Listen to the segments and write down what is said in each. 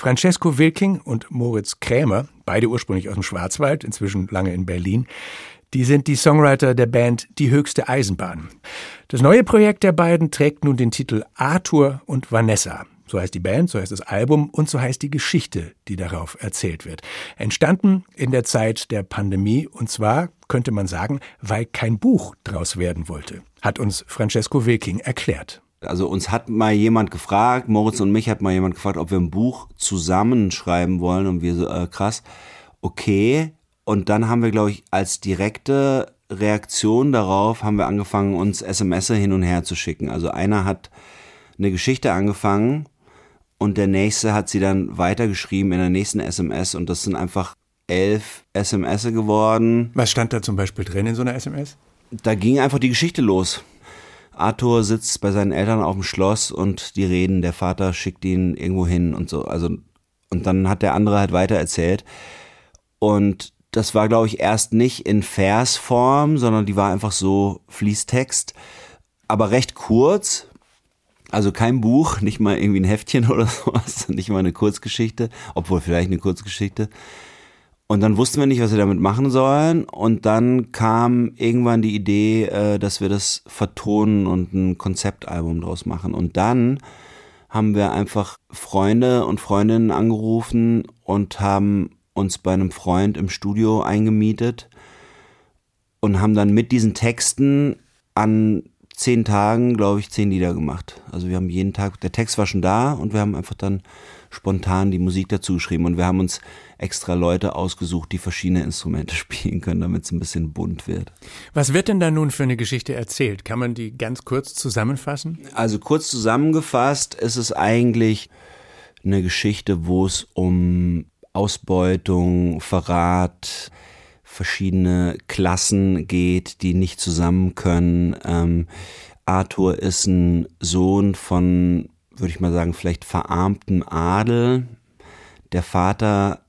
Francesco Wilking und Moritz Krämer, beide ursprünglich aus dem Schwarzwald, inzwischen lange in Berlin, die sind die Songwriter der Band Die höchste Eisenbahn. Das neue Projekt der beiden trägt nun den Titel Arthur und Vanessa. So heißt die Band, so heißt das Album und so heißt die Geschichte, die darauf erzählt wird. Entstanden in der Zeit der Pandemie und zwar, könnte man sagen, weil kein Buch draus werden wollte, hat uns Francesco Wilking erklärt. Also uns hat mal jemand gefragt, Moritz und mich hat mal jemand gefragt, ob wir ein Buch zusammenschreiben wollen und wir so, äh, krass, okay. Und dann haben wir, glaube ich, als direkte Reaktion darauf haben wir angefangen, uns SMS hin und her zu schicken. Also einer hat eine Geschichte angefangen und der nächste hat sie dann weitergeschrieben in der nächsten SMS und das sind einfach elf SMS geworden. Was stand da zum Beispiel drin in so einer SMS? Da ging einfach die Geschichte los. Arthur sitzt bei seinen Eltern auf dem Schloss und die reden, der Vater schickt ihn irgendwo hin und so. Also, und dann hat der andere halt weiter erzählt. Und das war, glaube ich, erst nicht in Versform, sondern die war einfach so Fließtext, aber recht kurz, also kein Buch, nicht mal irgendwie ein Heftchen oder sowas, nicht mal eine Kurzgeschichte, obwohl vielleicht eine Kurzgeschichte. Und dann wussten wir nicht, was wir damit machen sollen. Und dann kam irgendwann die Idee, äh, dass wir das vertonen und ein Konzeptalbum draus machen. Und dann haben wir einfach Freunde und Freundinnen angerufen und haben uns bei einem Freund im Studio eingemietet und haben dann mit diesen Texten an zehn Tagen, glaube ich, zehn Lieder gemacht. Also wir haben jeden Tag, der Text war schon da und wir haben einfach dann spontan die Musik dazu geschrieben und wir haben uns extra Leute ausgesucht, die verschiedene Instrumente spielen können, damit es ein bisschen bunt wird. Was wird denn da nun für eine Geschichte erzählt? Kann man die ganz kurz zusammenfassen? Also kurz zusammengefasst ist es eigentlich eine Geschichte, wo es um Ausbeutung, Verrat, verschiedene Klassen geht, die nicht zusammen können. Ähm, Arthur ist ein Sohn von, würde ich mal sagen, vielleicht verarmtem Adel. Der Vater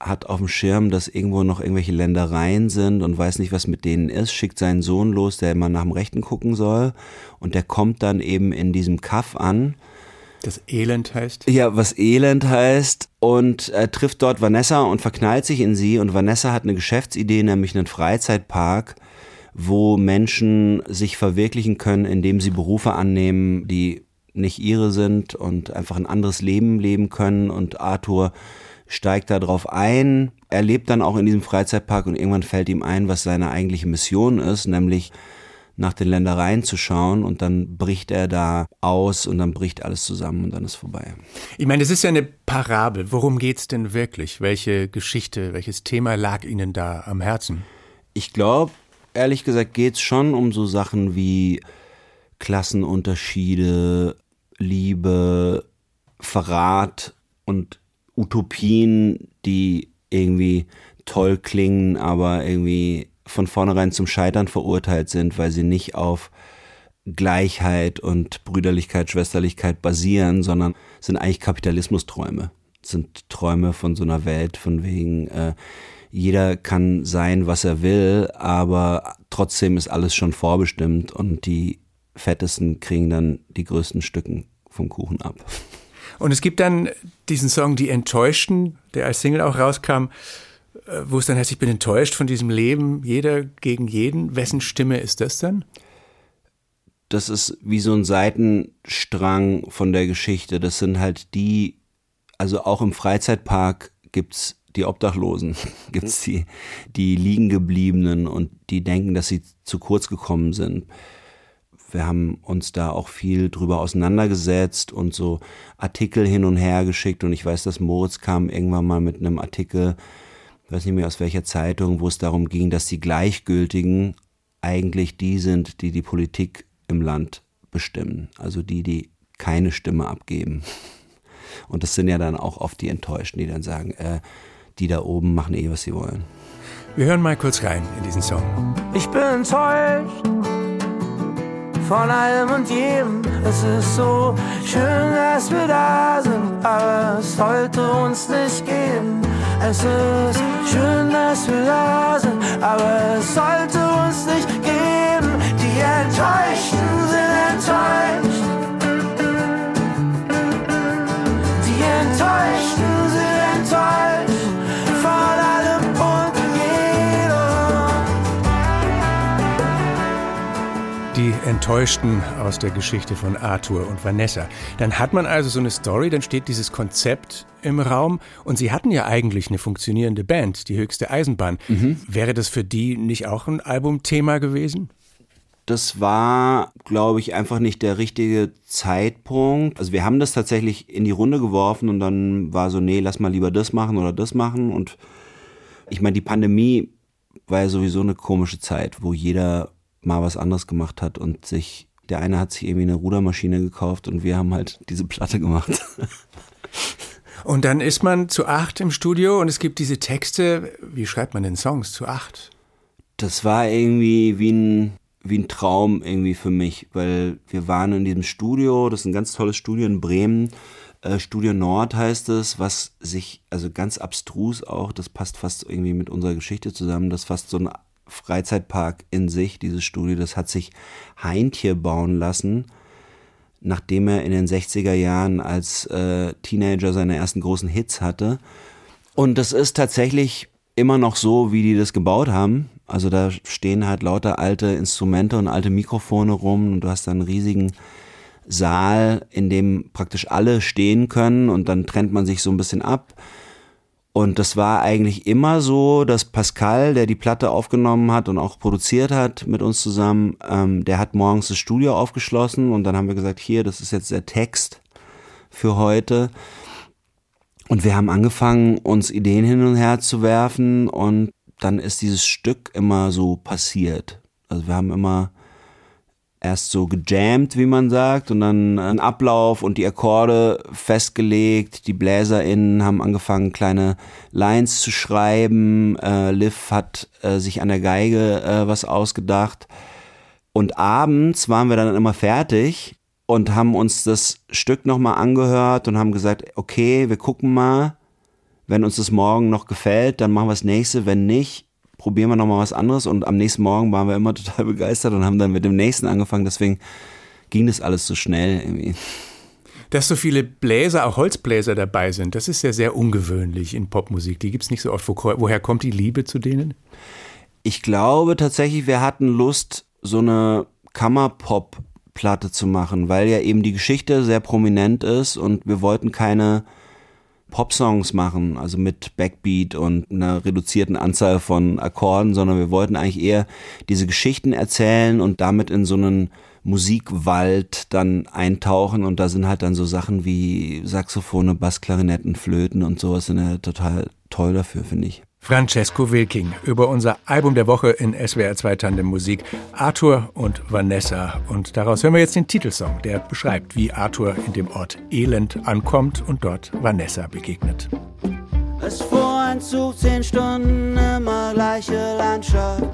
hat auf dem Schirm, dass irgendwo noch irgendwelche Ländereien sind und weiß nicht, was mit denen ist, schickt seinen Sohn los, der immer nach dem Rechten gucken soll. Und der kommt dann eben in diesem Kaff an das Elend heißt? Ja, was Elend heißt. Und er trifft dort Vanessa und verknallt sich in sie. Und Vanessa hat eine Geschäftsidee, nämlich einen Freizeitpark, wo Menschen sich verwirklichen können, indem sie Berufe annehmen, die nicht ihre sind und einfach ein anderes Leben leben können. Und Arthur steigt da drauf ein. Er lebt dann auch in diesem Freizeitpark und irgendwann fällt ihm ein, was seine eigentliche Mission ist, nämlich nach den Ländereien zu schauen und dann bricht er da aus und dann bricht alles zusammen und dann ist vorbei. Ich meine, es ist ja eine Parabel. Worum geht's denn wirklich? Welche Geschichte, welches Thema lag Ihnen da am Herzen? Ich glaube, ehrlich gesagt, geht's schon um so Sachen wie Klassenunterschiede, Liebe, Verrat und Utopien, die irgendwie toll klingen, aber irgendwie von vornherein zum Scheitern verurteilt sind, weil sie nicht auf Gleichheit und Brüderlichkeit, Schwesterlichkeit basieren, sondern sind eigentlich Kapitalismusträume. Sind Träume von so einer Welt, von wegen, äh, jeder kann sein, was er will, aber trotzdem ist alles schon vorbestimmt und die Fettesten kriegen dann die größten Stücken vom Kuchen ab. Und es gibt dann diesen Song Die Enttäuschten, der als Single auch rauskam. Äh, wo es dann heißt, ich bin enttäuscht von diesem Leben, jeder gegen jeden. Wessen Stimme ist das dann? Das ist wie so ein Seitenstrang von der Geschichte. Das sind halt die, also auch im Freizeitpark gibt's die Obdachlosen, gibt's die, die liegen gebliebenen und die denken, dass sie zu kurz gekommen sind. Wir haben uns da auch viel drüber auseinandergesetzt und so Artikel hin und her geschickt und ich weiß, dass Moritz kam irgendwann mal mit einem Artikel, weiß nicht mehr aus welcher Zeitung, wo es darum ging, dass die Gleichgültigen eigentlich die sind, die die Politik im Land bestimmen. Also die, die keine Stimme abgeben. Und das sind ja dann auch oft die Enttäuschten, die dann sagen, äh, die da oben machen eh, was sie wollen. Wir hören mal kurz rein in diesen Song. Ich bin enttäuscht von allem und jedem. Es ist so schön, dass wir da sind, aber es sollte uns nicht geben. Es ist schön, dass wir da sind, aber es sollte uns nicht geben. Die Enttäuschten sind enttäuscht. Enttäuschten aus der Geschichte von Arthur und Vanessa. Dann hat man also so eine Story, dann steht dieses Konzept im Raum und sie hatten ja eigentlich eine funktionierende Band, die höchste Eisenbahn. Mhm. Wäre das für die nicht auch ein Albumthema gewesen? Das war, glaube ich, einfach nicht der richtige Zeitpunkt. Also wir haben das tatsächlich in die Runde geworfen und dann war so, nee, lass mal lieber das machen oder das machen. Und ich meine, die Pandemie war ja sowieso eine komische Zeit, wo jeder mal was anderes gemacht hat und sich, der eine hat sich irgendwie eine Rudermaschine gekauft und wir haben halt diese Platte gemacht. Und dann ist man zu acht im Studio und es gibt diese Texte. Wie schreibt man denn Songs zu acht? Das war irgendwie wie ein, wie ein Traum irgendwie für mich, weil wir waren in diesem Studio, das ist ein ganz tolles Studio in Bremen. Äh, Studio Nord heißt es, was sich, also ganz abstrus auch, das passt fast irgendwie mit unserer Geschichte zusammen, das fast so ein Freizeitpark in sich, dieses Studio, das hat sich Heintje bauen lassen, nachdem er in den 60er Jahren als äh, Teenager seine ersten großen Hits hatte. Und das ist tatsächlich immer noch so, wie die das gebaut haben. Also da stehen halt lauter alte Instrumente und alte Mikrofone rum und du hast dann einen riesigen Saal, in dem praktisch alle stehen können und dann trennt man sich so ein bisschen ab. Und das war eigentlich immer so, dass Pascal, der die Platte aufgenommen hat und auch produziert hat mit uns zusammen, ähm, der hat morgens das Studio aufgeschlossen und dann haben wir gesagt, hier, das ist jetzt der Text für heute. Und wir haben angefangen, uns Ideen hin und her zu werfen und dann ist dieses Stück immer so passiert. Also wir haben immer erst so gejammt, wie man sagt, und dann ein Ablauf und die Akkorde festgelegt. Die BläserInnen haben angefangen, kleine Lines zu schreiben. Äh, Liv hat äh, sich an der Geige äh, was ausgedacht. Und abends waren wir dann immer fertig und haben uns das Stück nochmal angehört und haben gesagt, okay, wir gucken mal. Wenn uns das morgen noch gefällt, dann machen wir das nächste. Wenn nicht, probieren wir nochmal was anderes. Und am nächsten Morgen waren wir immer total begeistert und haben dann mit dem nächsten angefangen. Deswegen ging das alles so schnell irgendwie. Dass so viele Bläser, auch Holzbläser dabei sind, das ist ja sehr ungewöhnlich in Popmusik. Die gibt es nicht so oft. Wo, woher kommt die Liebe zu denen? Ich glaube tatsächlich, wir hatten Lust, so eine Kammerpop-Platte zu machen, weil ja eben die Geschichte sehr prominent ist und wir wollten keine Popsongs machen, also mit Backbeat und einer reduzierten Anzahl von Akkorden, sondern wir wollten eigentlich eher diese Geschichten erzählen und damit in so einen Musikwald dann eintauchen und da sind halt dann so Sachen wie Saxophone, Bassklarinetten, Flöten und sowas sind ja total toll dafür, finde ich. Francesco Wilking über unser Album der Woche in SWR 2 Tandem Musik, Arthur und Vanessa. Und daraus hören wir jetzt den Titelsong, der beschreibt, wie Arthur in dem Ort Elend ankommt und dort Vanessa begegnet. Es fuhr ein Zug, zehn Stunden, immer gleiche Landschaft